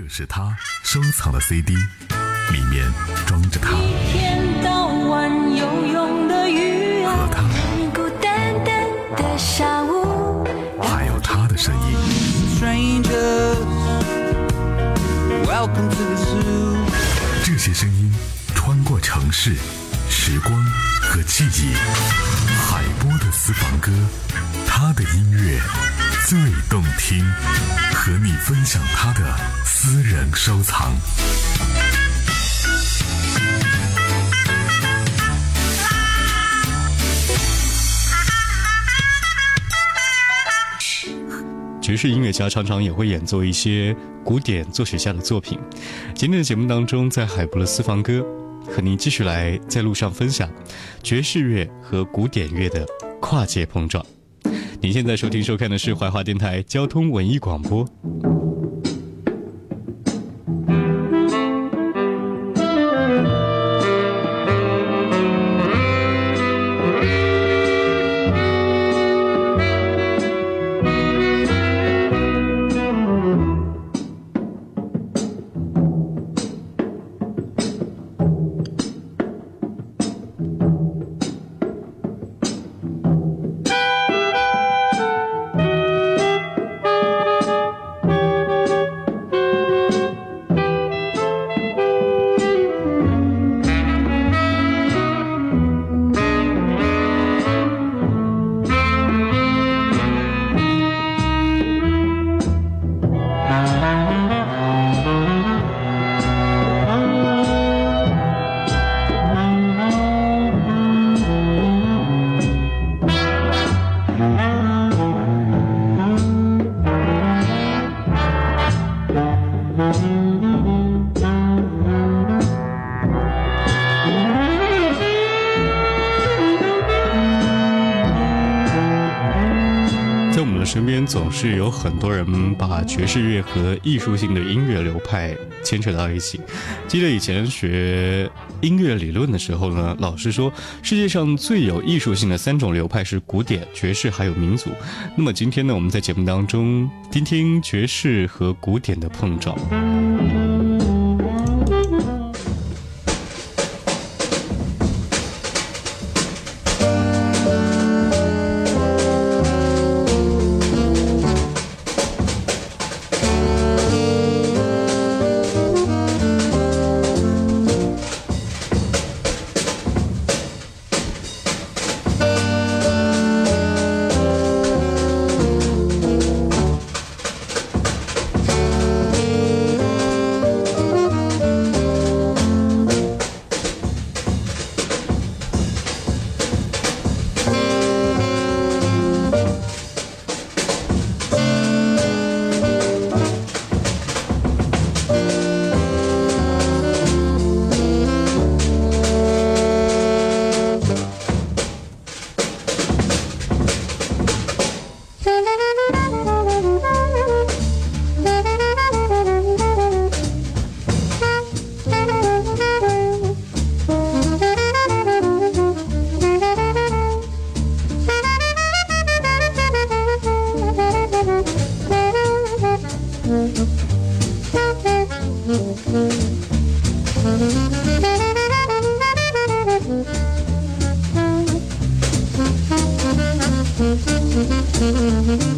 这是他收藏的 CD，里面装着他一天到晚游泳的鱼和，他，孤单单的下午，还有他的声音。strangers. Welcome to the zoo. 这些声音穿过城市、时光和记忆。海波的私房歌，他的音乐最动听，和你分享他的私人收藏。爵士音乐家常常也会演奏一些古典作曲家的作品。今天的节目当中，在海博的私房歌，和您继续来在路上分享爵士乐和古典乐的跨界碰撞。您现在收听收看的是怀化电台交通文艺广播。在我们的身边，总是有很多人把爵士乐和艺术性的音乐流派牵扯到一起。记得以前学音乐理论的时候呢，老师说世界上最有艺术性的三种流派是古典、爵士还有民族。那么今天呢，我们在节目当中听听爵士和古典的碰撞。Mm-hmm.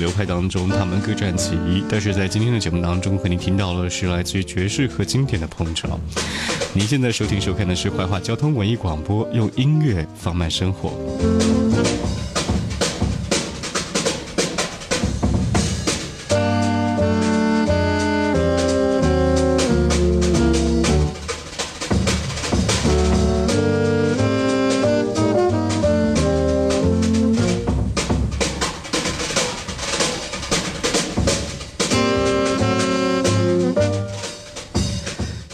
流派当中，他们各占其一。但是在今天的节目当中，和您听到的是来自于爵士和经典的碰撞。您现在收听收看的是怀化交通文艺广播，用音乐放慢生活。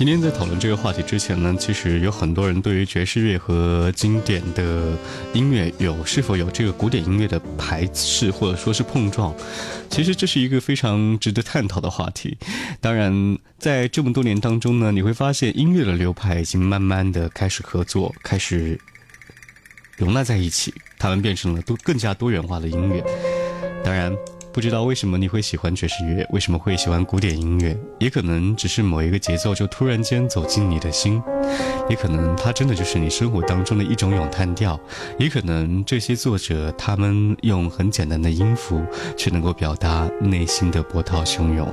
今天在讨论这个话题之前呢，其实有很多人对于爵士乐和经典的音乐有是否有这个古典音乐的排斥或者说是碰撞，其实这是一个非常值得探讨的话题。当然，在这么多年当中呢，你会发现音乐的流派已经慢慢的开始合作，开始容纳在一起，他们变成了多更加多元化的音乐。当然。不知道为什么你会喜欢爵士乐，为什么会喜欢古典音乐？也可能只是某一个节奏就突然间走进你的心，也可能它真的就是你生活当中的一种咏叹调，也可能这些作者他们用很简单的音符，却能够表达内心的波涛汹涌。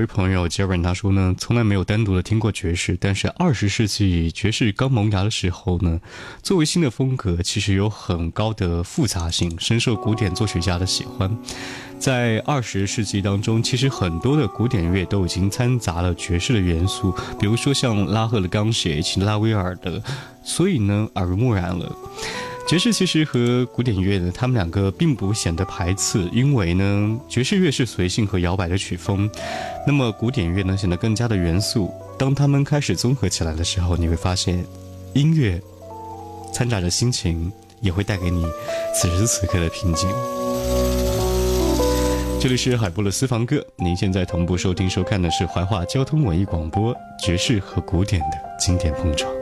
位朋友杰文，他说呢，从来没有单独的听过爵士，但是二十世纪爵士刚萌芽的时候呢，作为新的风格，其实有很高的复杂性，深受古典作曲家的喜欢。在二十世纪当中，其实很多的古典乐都已经掺杂了爵士的元素，比如说像拉赫的钢弦以及拉威尔的，所以呢，耳濡目染了。爵士其实和古典乐呢，他们两个并不显得排斥，因为呢，爵士乐是随性和摇摆的曲风，那么古典乐呢显得更加的元素。当他们开始综合起来的时候，你会发现，音乐掺杂着心情，也会带给你此时此刻的平静。这里是海波的私房歌，您现在同步收听收看的是怀化交通文艺广播，爵士和古典的经典碰撞。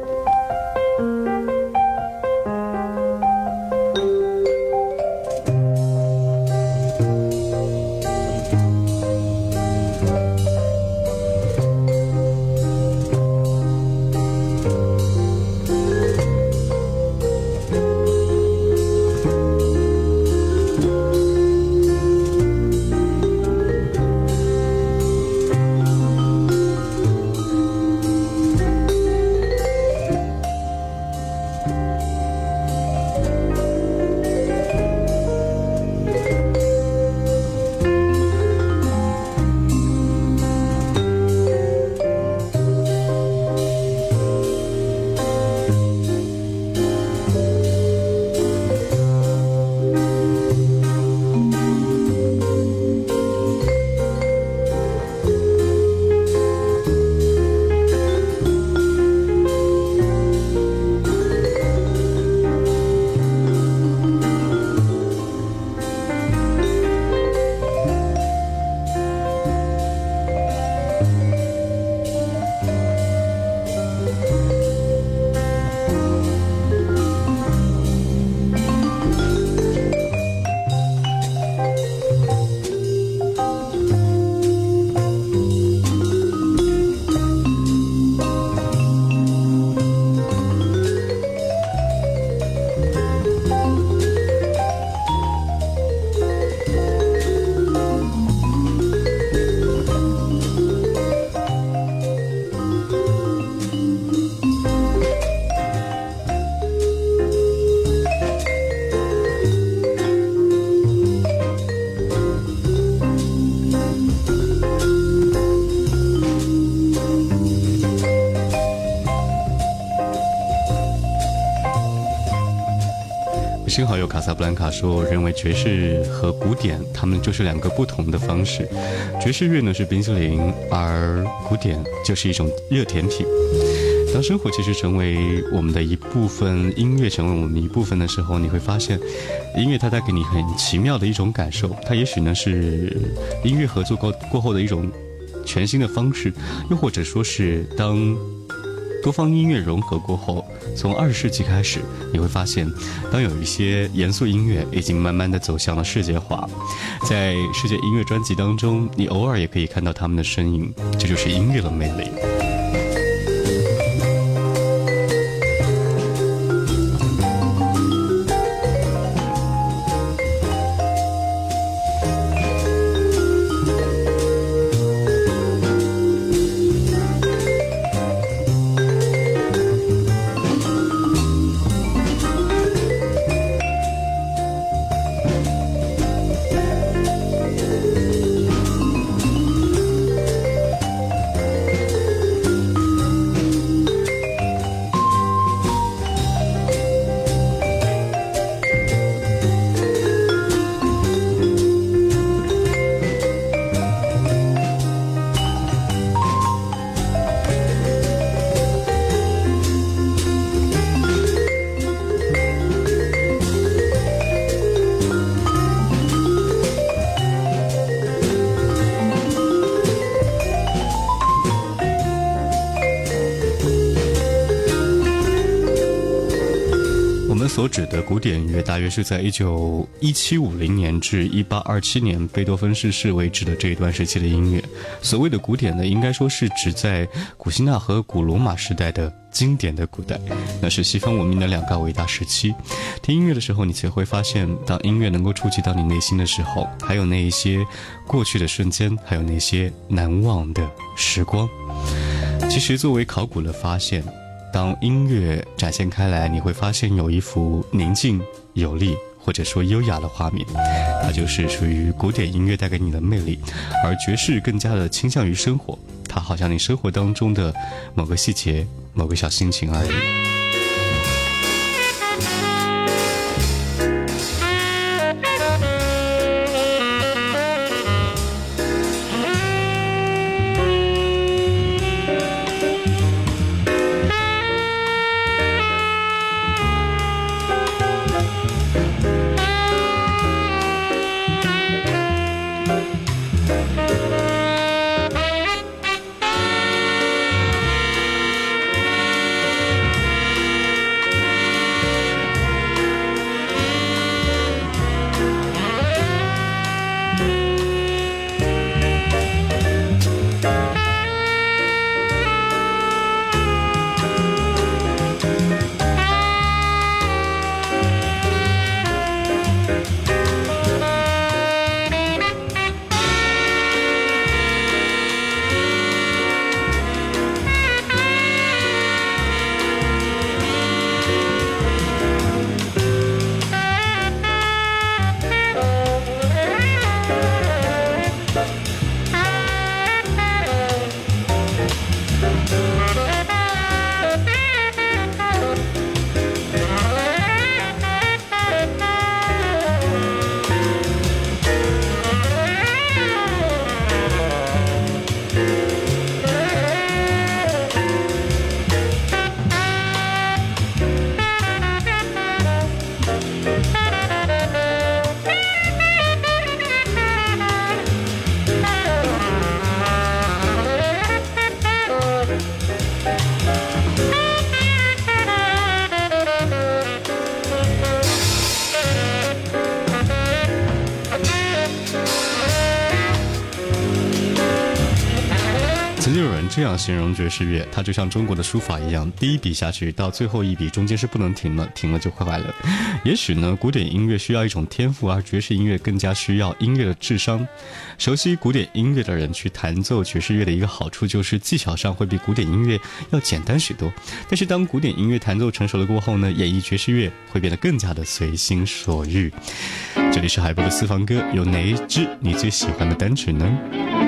新好友卡萨布兰卡说，认为爵士和古典，他们就是两个不同的方式。爵士乐呢是冰淇淋，而古典就是一种热甜品。当生活其实成为我们的一部分，音乐成为我们一部分的时候，你会发现，音乐它带给你很奇妙的一种感受。它也许呢是音乐合作过过后的一种全新的方式，又或者说是当多方音乐融合过后，从二十世纪开始，你会发现，当有一些严肃音乐已经慢慢的走向了世界化，在世界音乐专辑当中，你偶尔也可以看到他们的身影，这就是音乐的魅力。所指的古典音乐，大约是在一九一七五零年至一八二七年贝多芬逝世为止的这一段时期的音乐。所谓的古典呢，应该说是指在古希腊和古罗马时代的经典的古代，那是西方文明的两个伟大时期。听音乐的时候，你才会发现，当音乐能够触及到你内心的时候，还有那一些过去的瞬间，还有那些难忘的时光。其实，作为考古的发现。当音乐展现开来，你会发现有一幅宁静、有力或者说优雅的画面，它就是属于古典音乐带给你的魅力。而爵士更加的倾向于生活，它好像你生活当中的某个细节、某个小心情而已。这样形容爵士乐，它就像中国的书法一样，第一笔下去到最后一笔中间是不能停了，停了就坏了。也许呢，古典音乐需要一种天赋，而爵士音乐更加需要音乐的智商。熟悉古典音乐的人去弹奏爵士乐的一个好处就是技巧上会比古典音乐要简单许多。但是当古典音乐弹奏成熟了过后呢，演绎爵士乐会变得更加的随心所欲。这里是海波的私房歌，有哪一支你最喜欢的单曲呢？